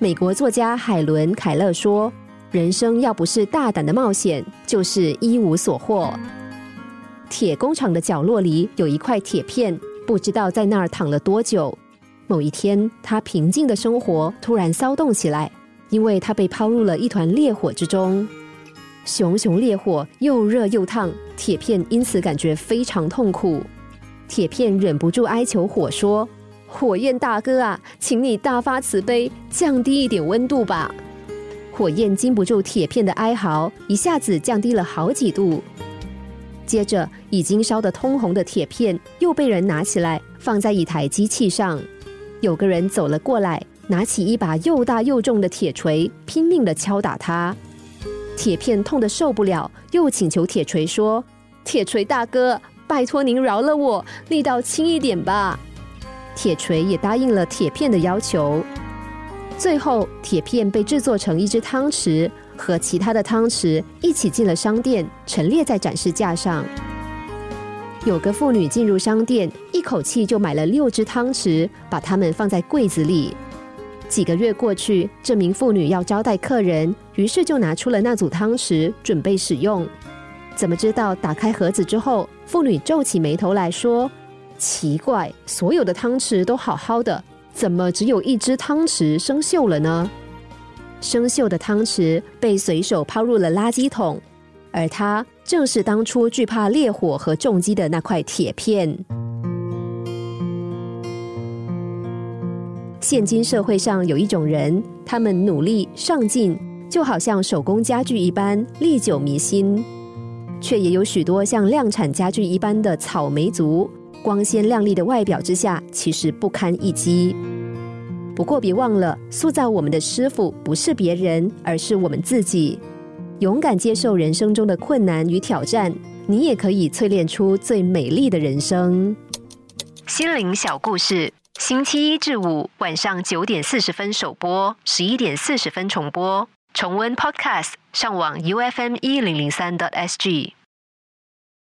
美国作家海伦·凯勒说：“人生要不是大胆的冒险，就是一无所获。”铁工厂的角落里有一块铁片，不知道在那儿躺了多久。某一天，他平静的生活突然骚动起来，因为他被抛入了一团烈火之中。熊熊烈火又热又烫，铁片因此感觉非常痛苦。铁片忍不住哀求火说：“火焰大哥啊，请你大发慈悲，降低一点温度吧。”火焰经不住铁片的哀嚎，一下子降低了好几度。接着，已经烧得通红的铁片又被人拿起来，放在一台机器上。有个人走了过来，拿起一把又大又重的铁锤，拼命的敲打它。铁片痛得受不了，又请求铁锤说：“铁锤大哥，拜托您饶了我，力道轻一点吧。”铁锤也答应了铁片的要求。最后，铁片被制作成一只汤匙，和其他的汤匙一起进了商店，陈列在展示架上。有个妇女进入商店，一口气就买了六只汤匙，把它们放在柜子里。几个月过去，这名妇女要招待客人，于是就拿出了那组汤匙准备使用。怎么知道打开盒子之后，妇女皱起眉头来说：“奇怪，所有的汤匙都好好的，怎么只有一只汤匙生锈了呢？”生锈的汤匙被随手抛入了垃圾桶，而它正是当初惧怕烈火和重击的那块铁片。现今社会上有一种人，他们努力上进，就好像手工家具一般历久弥新；却也有许多像量产家具一般的草莓族，光鲜亮丽的外表之下，其实不堪一击。不过别忘了，塑造我们的师傅不是别人，而是我们自己。勇敢接受人生中的困难与挑战，你也可以淬炼出最美丽的人生。心灵小故事。星期一至五晚上九点四十分首播，十一点四十分重播。重温 Podcast，上网 U F M 一零零三 t S G。